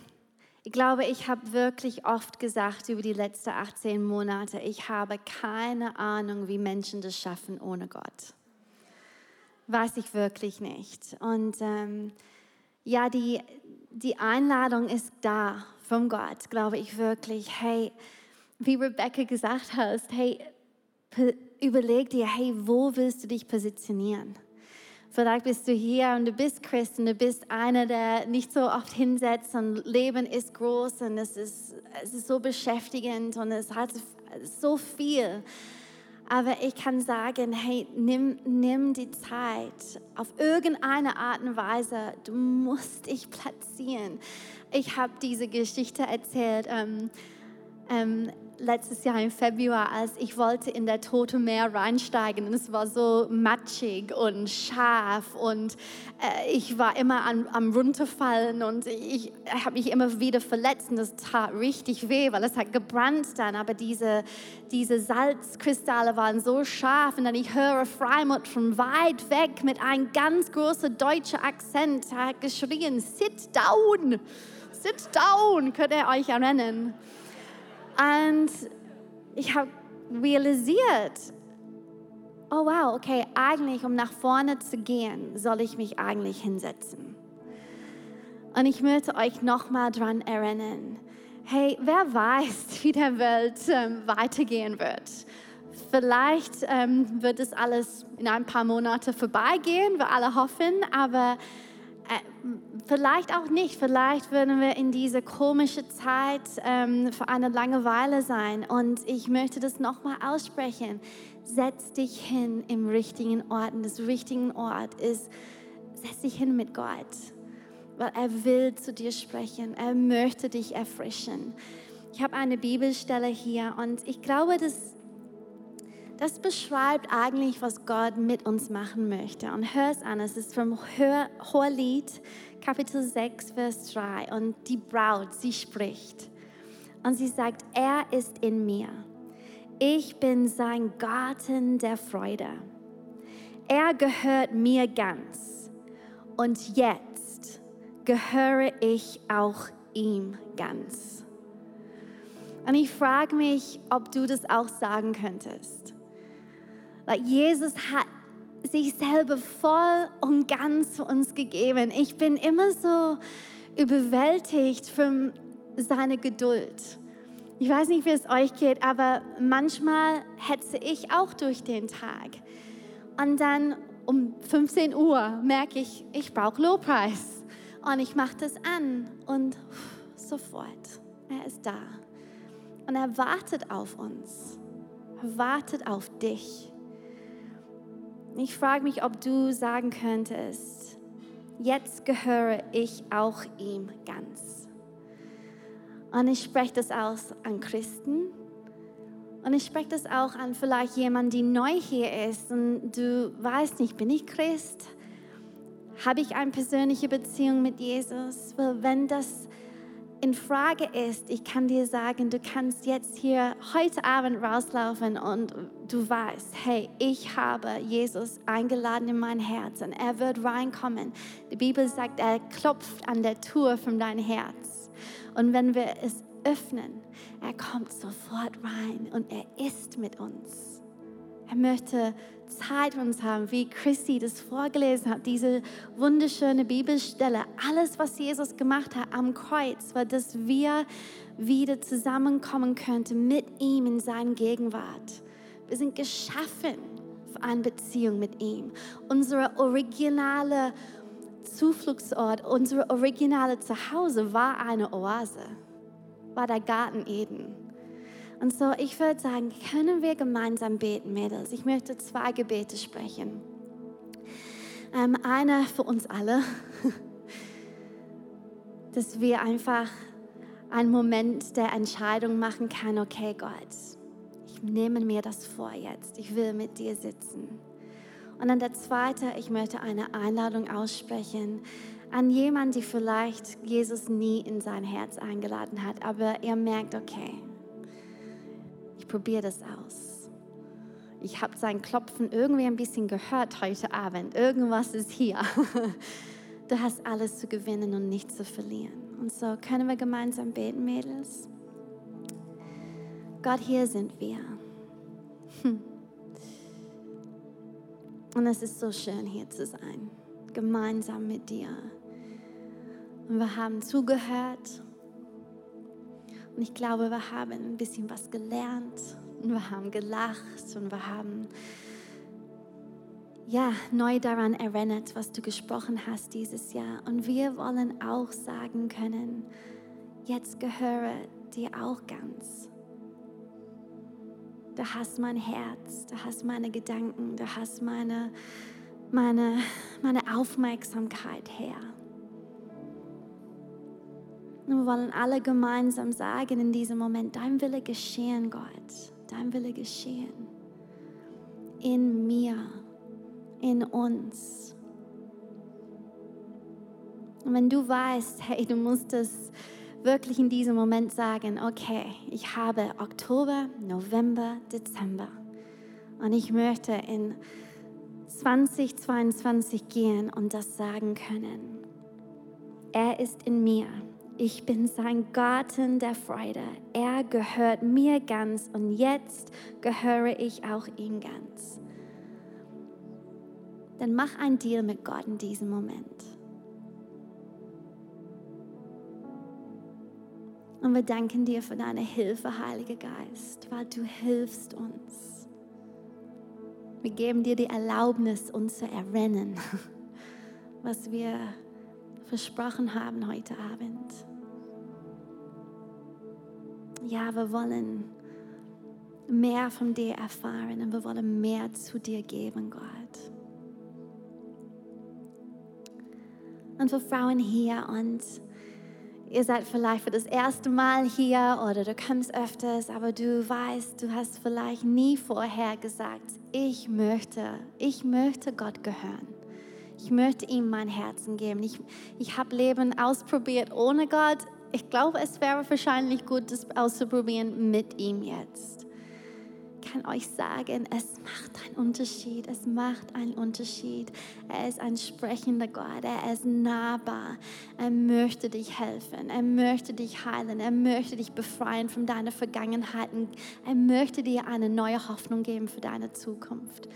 Speaker 3: ich glaube, ich habe wirklich oft gesagt über die letzten 18 Monate, ich habe keine Ahnung, wie Menschen das schaffen ohne Gott. Weiß ich wirklich nicht. Und ähm, ja, die, die Einladung ist da vom Gott, glaube ich wirklich. Hey, wie Rebecca gesagt hat, hey, überleg dir, hey, wo willst du dich positionieren? Vielleicht bist du hier und du bist Christ und du bist einer, der nicht so oft hinsetzt und Leben ist groß und es ist, es ist so beschäftigend und es hat so viel. Aber ich kann sagen, hey, nimm, nimm die Zeit auf irgendeine Art und Weise. Du musst dich platzieren. Ich habe diese Geschichte erzählt. Ähm, ähm, letztes Jahr im Februar, als ich wollte in der Tote Meer reinsteigen und es war so matschig und scharf und äh, ich war immer am, am runterfallen und ich habe mich immer wieder verletzt und das tat richtig weh, weil es hat gebrannt dann, aber diese, diese Salzkristalle waren so scharf und dann ich höre Freimut von weit weg mit einem ganz großen deutschen Akzent, hat geschrien, sit down, sit down, könnt ihr euch erinnern. Und ich habe realisiert, oh wow, okay, eigentlich, um nach vorne zu gehen, soll ich mich eigentlich hinsetzen. Und ich möchte euch nochmal daran erinnern, hey, wer weiß, wie der Welt ähm, weitergehen wird. Vielleicht ähm, wird es alles in ein paar Monaten vorbeigehen, wir alle hoffen, aber vielleicht auch nicht. Vielleicht würden wir in diese komische Zeit ähm, für eine Langeweile sein. Und ich möchte das nochmal aussprechen. Setz dich hin im richtigen Ort. Und das richtige Ort ist, setz dich hin mit Gott. Weil er will zu dir sprechen. Er möchte dich erfrischen. Ich habe eine Bibelstelle hier und ich glaube, dass das beschreibt eigentlich, was Gott mit uns machen möchte. Und hör es an, es ist vom Hohelied, Kapitel 6, Vers 3. Und die Braut, sie spricht. Und sie sagt, er ist in mir. Ich bin sein Garten der Freude. Er gehört mir ganz. Und jetzt gehöre ich auch ihm ganz. Und ich frage mich, ob du das auch sagen könntest. Weil Jesus hat sich selber voll und ganz für uns gegeben. Ich bin immer so überwältigt von seiner Geduld. Ich weiß nicht, wie es euch geht, aber manchmal hetze ich auch durch den Tag. Und dann um 15 Uhr merke ich, ich brauche Lobpreis. Und ich mache das an und sofort, er ist da. Und er wartet auf uns. Er wartet auf dich. Ich frage mich, ob du sagen könntest, jetzt gehöre ich auch ihm ganz. Und ich spreche das aus an Christen. Und ich spreche das auch an vielleicht jemanden, der neu hier ist und du weißt nicht, bin ich Christ? Habe ich eine persönliche Beziehung mit Jesus? Weil wenn das in Frage ist, ich kann dir sagen, du kannst jetzt hier heute Abend rauslaufen und du weißt, hey, ich habe Jesus eingeladen in mein Herz und er wird reinkommen. Die Bibel sagt, er klopft an der Tür von dein Herz. Und wenn wir es öffnen, er kommt sofort rein und er ist mit uns. Er möchte Zeit mit uns haben, wie Christi das vorgelesen hat, diese wunderschöne Bibelstelle. Alles, was Jesus gemacht hat am Kreuz, war, dass wir wieder zusammenkommen könnten mit ihm in seiner Gegenwart. Wir sind geschaffen für eine Beziehung mit ihm. Unsere originale Zufluchtsort, unser originale Zuhause war eine Oase, war der Garten Eden. Und so, ich würde sagen, können wir gemeinsam beten, Mädels? Ich möchte zwei Gebete sprechen. Ähm, einer für uns alle, dass wir einfach einen Moment der Entscheidung machen können, okay Gott, ich nehme mir das vor jetzt, ich will mit dir sitzen. Und dann der zweite, ich möchte eine Einladung aussprechen an jemanden, der vielleicht Jesus nie in sein Herz eingeladen hat, aber er merkt, okay, ich probiere das aus. Ich habe sein Klopfen irgendwie ein bisschen gehört heute Abend. Irgendwas ist hier. Du hast alles zu gewinnen und nichts zu verlieren. Und so können wir gemeinsam beten, Mädels. Gott, hier sind wir. Hm. Und es ist so schön, hier zu sein, gemeinsam mit dir. Und wir haben zugehört und ich glaube, wir haben ein bisschen was gelernt und wir haben gelacht und wir haben ja, neu daran erinnert, was du gesprochen hast dieses Jahr. Und wir wollen auch sagen können, jetzt gehöre dir auch ganz. Du hast mein Herz, du hast meine Gedanken, du hast meine, meine, meine Aufmerksamkeit, Herr. Und wir wollen alle gemeinsam sagen in diesem Moment, dein Wille geschehen, Gott, dein Wille geschehen. In mir, in uns. Und wenn du weißt, hey, du musst es wirklich in diesem Moment sagen, okay, ich habe Oktober, November, Dezember und ich möchte in 2022 gehen und das sagen können. Er ist in mir. Ich bin sein Garten der Freude. Er gehört mir ganz und jetzt gehöre ich auch ihm ganz. Dann mach ein Deal mit Gott in diesem Moment. Und wir danken dir für deine Hilfe, Heiliger Geist, weil du hilfst uns. Wir geben dir die Erlaubnis, uns zu erinnern, was wir versprochen haben heute Abend. Ja, wir wollen mehr von dir erfahren und wir wollen mehr zu dir geben, Gott. Und für Frauen hier und Ihr seid vielleicht für das erste Mal hier oder du kommst öfters, aber du weißt, du hast vielleicht nie vorher gesagt, ich möchte, ich möchte Gott gehören. Ich möchte ihm mein Herzen geben. Ich, ich habe Leben ausprobiert ohne Gott. Ich glaube, es wäre wahrscheinlich gut, das auszuprobieren mit ihm jetzt kann euch sagen, es macht einen Unterschied. Es macht einen Unterschied. Er ist ein sprechender Gott. Er ist nahbar. Er möchte dich helfen. Er möchte dich heilen. Er möchte dich befreien von deiner Vergangenheit. Er möchte dir eine neue Hoffnung geben für deine Zukunft.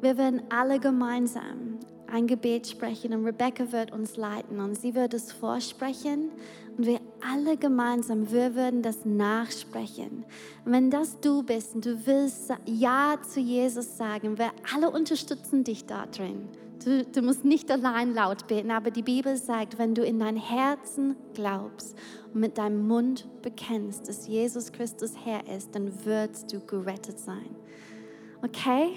Speaker 3: Wir werden alle gemeinsam ein Gebet sprechen und Rebecca wird uns leiten und sie wird es vorsprechen und wir alle gemeinsam, wir würden das nachsprechen. Und wenn das du bist und du willst Ja zu Jesus sagen, wir alle unterstützen dich da drin. Du, du musst nicht allein laut beten, aber die Bibel sagt, wenn du in dein Herzen glaubst und mit deinem Mund bekennst, dass Jesus Christus Herr ist, dann wirst du gerettet sein. Okay?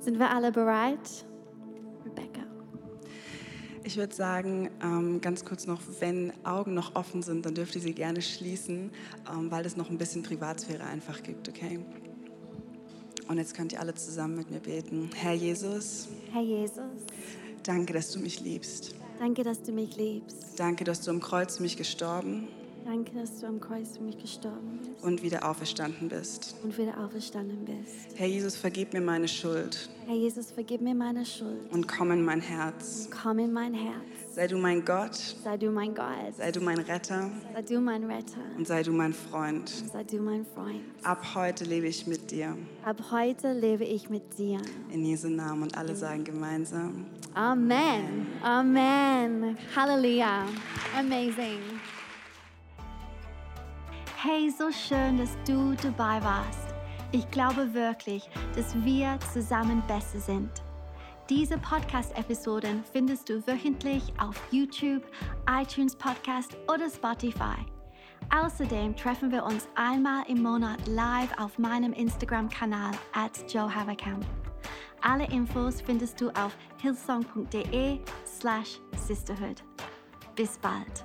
Speaker 3: Sind wir alle bereit?
Speaker 7: Ich würde sagen, ähm, ganz kurz noch, wenn Augen noch offen sind, dann dürft ihr sie gerne schließen, ähm, weil es noch ein bisschen Privatsphäre einfach gibt, okay? Und jetzt könnt ihr alle zusammen mit mir beten. Herr Jesus.
Speaker 3: Herr Jesus.
Speaker 7: Danke, dass du mich liebst.
Speaker 3: Danke, dass du mich liebst.
Speaker 7: Danke, dass du am Kreuz für mich gestorben
Speaker 3: Danke, dass du am Kreuz für mich gestorben bist.
Speaker 7: und wieder auferstanden bist.
Speaker 3: Und wieder auferstanden bist.
Speaker 7: Herr Jesus, vergib mir meine Schuld
Speaker 3: Herr Jesus, vergib mir meine Schuld.
Speaker 7: und komm in mein Herz.
Speaker 3: Komm in mein Herz.
Speaker 7: Sei du mein Gott,
Speaker 3: Sei du mein Gott.
Speaker 7: sei du mein Retter
Speaker 3: Sei du mein Retter.
Speaker 7: und sei du mein Freund.
Speaker 3: Sei du mein Freund.
Speaker 7: Ab heute lebe ich mit dir.
Speaker 3: Ab heute lebe ich mit dir.
Speaker 7: In Jesu Namen und alle sagen gemeinsam.
Speaker 3: Amen. Amen. Halleluja. Amazing.
Speaker 1: Hey, so schön, dass du dabei warst. Ich glaube wirklich, dass wir zusammen besser sind. Diese Podcast-Episoden findest du wöchentlich auf YouTube, iTunes Podcast oder Spotify. Außerdem treffen wir uns einmal im Monat live auf meinem Instagram-Kanal at Joe Haverkamp. Alle Infos findest du auf hillsong.de slash sisterhood. Bis bald.